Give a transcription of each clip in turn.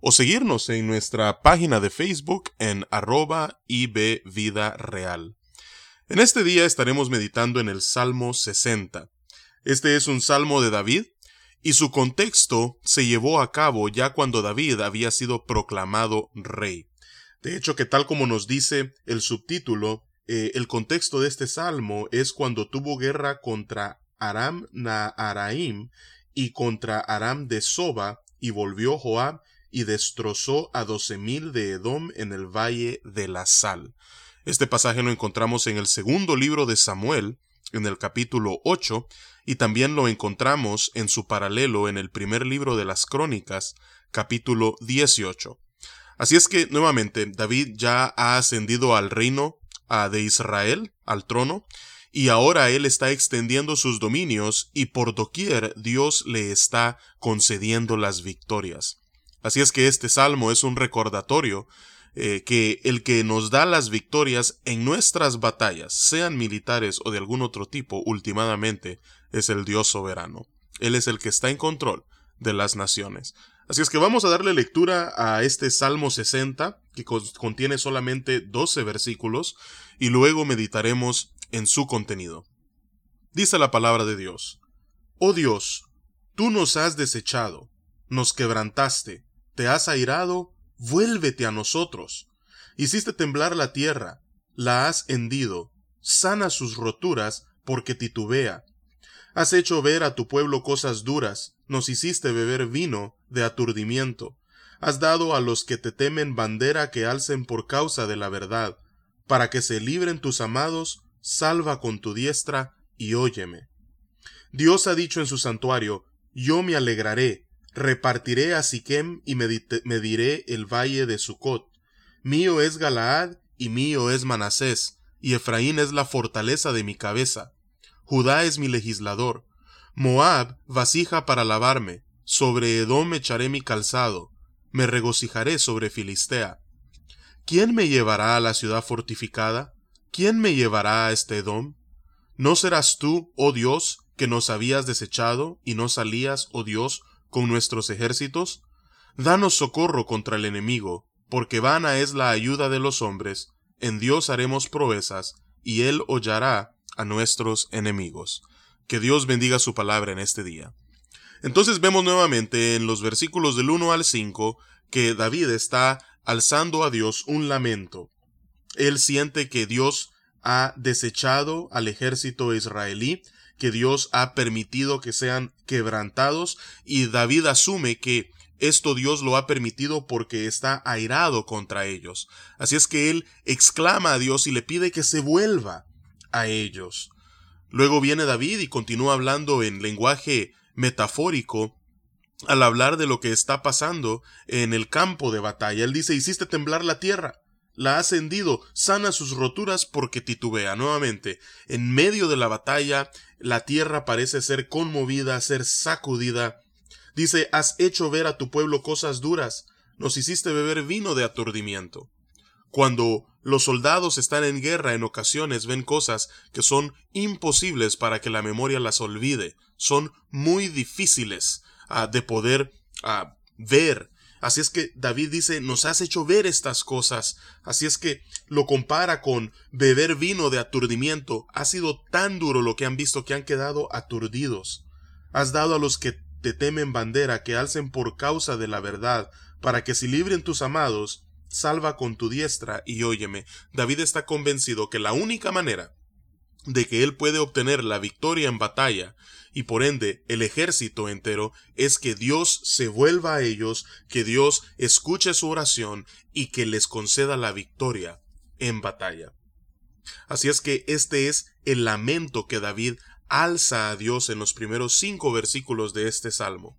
o seguirnos en nuestra página de Facebook en arroba ibvidareal. En este día estaremos meditando en el Salmo 60. Este es un salmo de David, y su contexto se llevó a cabo ya cuando David había sido proclamado rey. De hecho, que tal como nos dice el subtítulo, eh, el contexto de este salmo es cuando tuvo guerra contra Aram Naharaim y contra Aram de Soba, y volvió Joab y destrozó a doce mil de Edom en el valle de la sal. Este pasaje lo encontramos en el segundo libro de Samuel, en el capítulo 8, y también lo encontramos en su paralelo en el primer libro de las Crónicas, capítulo 18. Así es que, nuevamente, David ya ha ascendido al reino de Israel, al trono, y ahora él está extendiendo sus dominios y por doquier Dios le está concediendo las victorias. Así es que este salmo es un recordatorio eh, que el que nos da las victorias en nuestras batallas, sean militares o de algún otro tipo, últimamente, es el Dios soberano. Él es el que está en control de las naciones. Así es que vamos a darle lectura a este Salmo 60, que contiene solamente 12 versículos, y luego meditaremos en su contenido. Dice la palabra de Dios. Oh Dios, tú nos has desechado, nos quebrantaste, te has airado, vuélvete a nosotros. Hiciste temblar la tierra, la has hendido, sana sus roturas, porque titubea. Has hecho ver a tu pueblo cosas duras, nos hiciste beber vino de aturdimiento. Has dado a los que te temen bandera que alcen por causa de la verdad, para que se libren tus amados, salva con tu diestra y óyeme. Dios ha dicho en su santuario, yo me alegraré, repartiré a Siquem y mediré el valle de Sucot. Mío es Galaad y mío es Manasés, y Efraín es la fortaleza de mi cabeza. Judá es mi legislador. Moab vasija para lavarme. Sobre Edom echaré mi calzado. Me regocijaré sobre Filistea. ¿Quién me llevará a la ciudad fortificada? ¿Quién me llevará a este Edom? ¿No serás tú, oh Dios, que nos habías desechado y no salías, oh Dios, con nuestros ejércitos? Danos socorro contra el enemigo, porque vana es la ayuda de los hombres, en Dios haremos proezas, y Él hollará a nuestros enemigos. Que Dios bendiga su palabra en este día. Entonces vemos nuevamente en los versículos del 1 al 5 que David está alzando a Dios un lamento. Él siente que Dios ha desechado al ejército israelí, que Dios ha permitido que sean quebrantados, y David asume que esto Dios lo ha permitido porque está airado contra ellos. Así es que él exclama a Dios y le pide que se vuelva a ellos. Luego viene David y continúa hablando en lenguaje metafórico al hablar de lo que está pasando en el campo de batalla. Él dice, hiciste temblar la tierra la ha ascendido, sana sus roturas porque titubea. Nuevamente, en medio de la batalla, la tierra parece ser conmovida, ser sacudida. Dice, has hecho ver a tu pueblo cosas duras, nos hiciste beber vino de aturdimiento. Cuando los soldados están en guerra en ocasiones ven cosas que son imposibles para que la memoria las olvide, son muy difíciles ah, de poder ah, ver, Así es que David dice, nos has hecho ver estas cosas. Así es que lo compara con beber vino de aturdimiento. Ha sido tan duro lo que han visto que han quedado aturdidos. Has dado a los que te temen bandera que alcen por causa de la verdad, para que si libren tus amados, salva con tu diestra y óyeme. David está convencido que la única manera de que él puede obtener la victoria en batalla y por ende el ejército entero es que Dios se vuelva a ellos, que Dios escuche su oración y que les conceda la victoria en batalla. Así es que este es el lamento que David alza a Dios en los primeros cinco versículos de este salmo.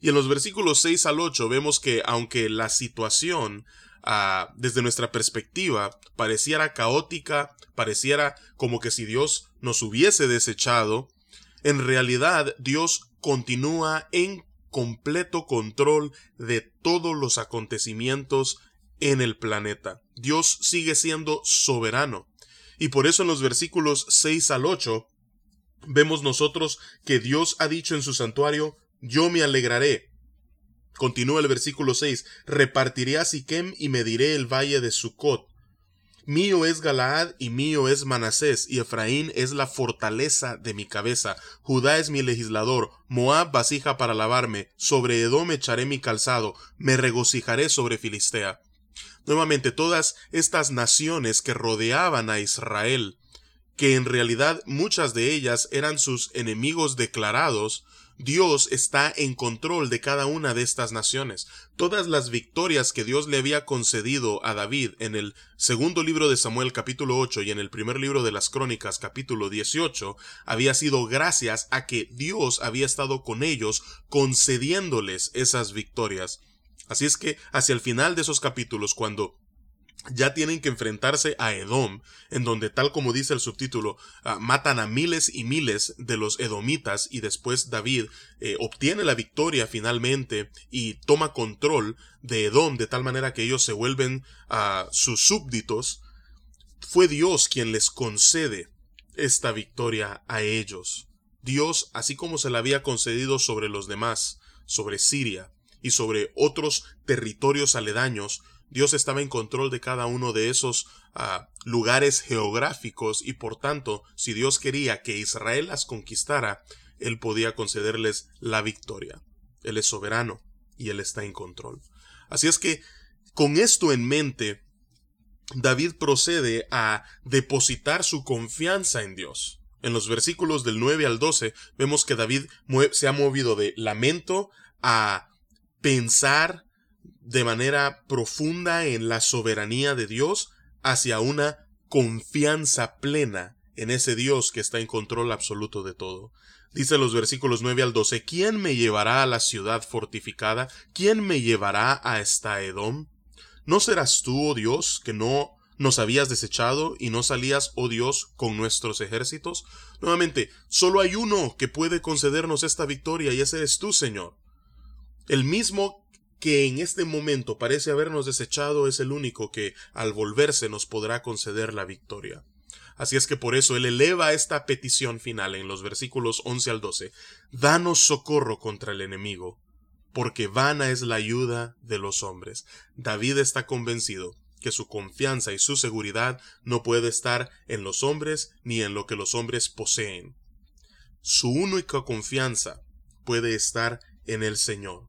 Y en los versículos seis al ocho vemos que aunque la situación ah, desde nuestra perspectiva, pareciera caótica, pareciera como que si Dios nos hubiese desechado, en realidad Dios continúa en completo control de todos los acontecimientos en el planeta. Dios sigue siendo soberano. Y por eso en los versículos 6 al 8 vemos nosotros que Dios ha dicho en su santuario, yo me alegraré. Continúa el versículo 6, repartiré a Siquem y mediré el valle de Sucot. Mío es Galaad y mío es Manasés, y Efraín es la fortaleza de mi cabeza. Judá es mi legislador, Moab vasija para lavarme, sobre Edom echaré mi calzado, me regocijaré sobre Filistea. Nuevamente, todas estas naciones que rodeaban a Israel, que en realidad muchas de ellas eran sus enemigos declarados, Dios está en control de cada una de estas naciones. Todas las victorias que Dios le había concedido a David en el segundo libro de Samuel capítulo 8 y en el primer libro de las Crónicas capítulo 18 había sido gracias a que Dios había estado con ellos concediéndoles esas victorias. Así es que hacia el final de esos capítulos, cuando ya tienen que enfrentarse a Edom, en donde tal como dice el subtítulo, ah, matan a miles y miles de los edomitas y después David eh, obtiene la victoria finalmente y toma control de Edom de tal manera que ellos se vuelven a ah, sus súbditos, fue Dios quien les concede esta victoria a ellos. Dios, así como se la había concedido sobre los demás, sobre Siria y sobre otros territorios aledaños, Dios estaba en control de cada uno de esos ah, lugares geográficos y por tanto, si Dios quería que Israel las conquistara, Él podía concederles la victoria. Él es soberano y Él está en control. Así es que, con esto en mente, David procede a depositar su confianza en Dios. En los versículos del 9 al 12 vemos que David se ha movido de lamento a pensar de manera profunda en la soberanía de Dios hacia una confianza plena en ese Dios que está en control absoluto de todo. Dice los versículos 9 al 12, ¿quién me llevará a la ciudad fortificada? ¿quién me llevará a esta Edom? ¿No serás tú, oh Dios, que no nos habías desechado y no salías, oh Dios, con nuestros ejércitos? Nuevamente, solo hay uno que puede concedernos esta victoria y ese es tú, Señor. El mismo que en este momento parece habernos desechado es el único que al volverse nos podrá conceder la victoria. Así es que por eso él eleva esta petición final en los versículos 11 al 12. Danos socorro contra el enemigo, porque vana es la ayuda de los hombres. David está convencido que su confianza y su seguridad no puede estar en los hombres ni en lo que los hombres poseen. Su única confianza puede estar en el Señor.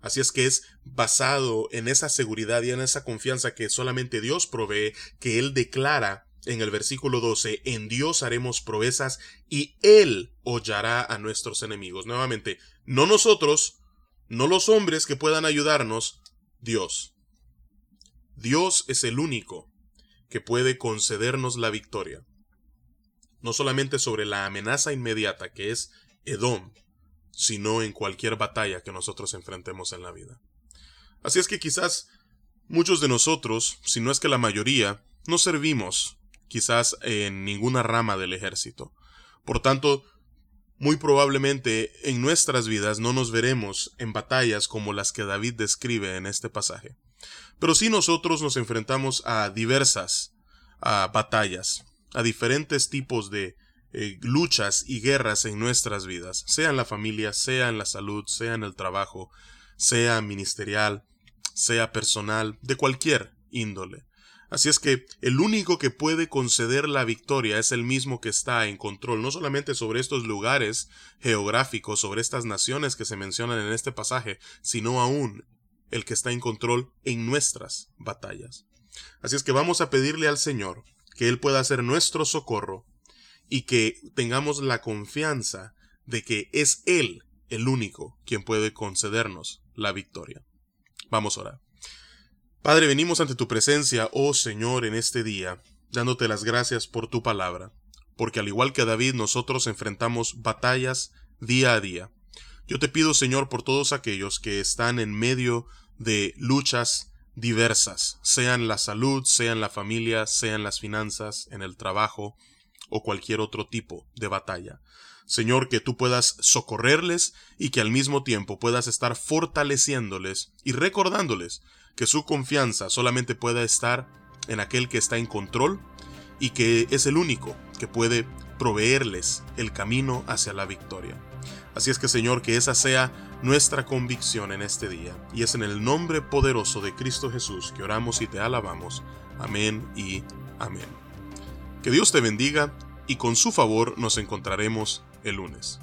Así es que es basado en esa seguridad y en esa confianza que solamente Dios provee, que Él declara en el versículo 12, en Dios haremos proezas y Él hollará a nuestros enemigos. Nuevamente, no nosotros, no los hombres que puedan ayudarnos, Dios. Dios es el único que puede concedernos la victoria. No solamente sobre la amenaza inmediata que es Edom, sino en cualquier batalla que nosotros enfrentemos en la vida. Así es que quizás muchos de nosotros, si no es que la mayoría, no servimos quizás en ninguna rama del ejército. Por tanto, muy probablemente en nuestras vidas no nos veremos en batallas como las que David describe en este pasaje. Pero sí nosotros nos enfrentamos a diversas a batallas, a diferentes tipos de eh, luchas y guerras en nuestras vidas, sea en la familia, sea en la salud, sea en el trabajo, sea ministerial, sea personal, de cualquier índole. Así es que el único que puede conceder la victoria es el mismo que está en control, no solamente sobre estos lugares geográficos, sobre estas naciones que se mencionan en este pasaje, sino aún el que está en control en nuestras batallas. Así es que vamos a pedirle al Señor que Él pueda ser nuestro socorro y que tengamos la confianza de que es Él el único quien puede concedernos la victoria. Vamos a orar. Padre, venimos ante tu presencia, oh Señor, en este día, dándote las gracias por tu palabra, porque al igual que David nosotros enfrentamos batallas día a día. Yo te pido, Señor, por todos aquellos que están en medio de luchas diversas, sean la salud, sean la familia, sean las finanzas, en el trabajo o cualquier otro tipo de batalla. Señor, que tú puedas socorrerles y que al mismo tiempo puedas estar fortaleciéndoles y recordándoles que su confianza solamente pueda estar en aquel que está en control y que es el único que puede proveerles el camino hacia la victoria. Así es que Señor, que esa sea nuestra convicción en este día. Y es en el nombre poderoso de Cristo Jesús que oramos y te alabamos. Amén y amén. Que Dios te bendiga y con su favor nos encontraremos el lunes.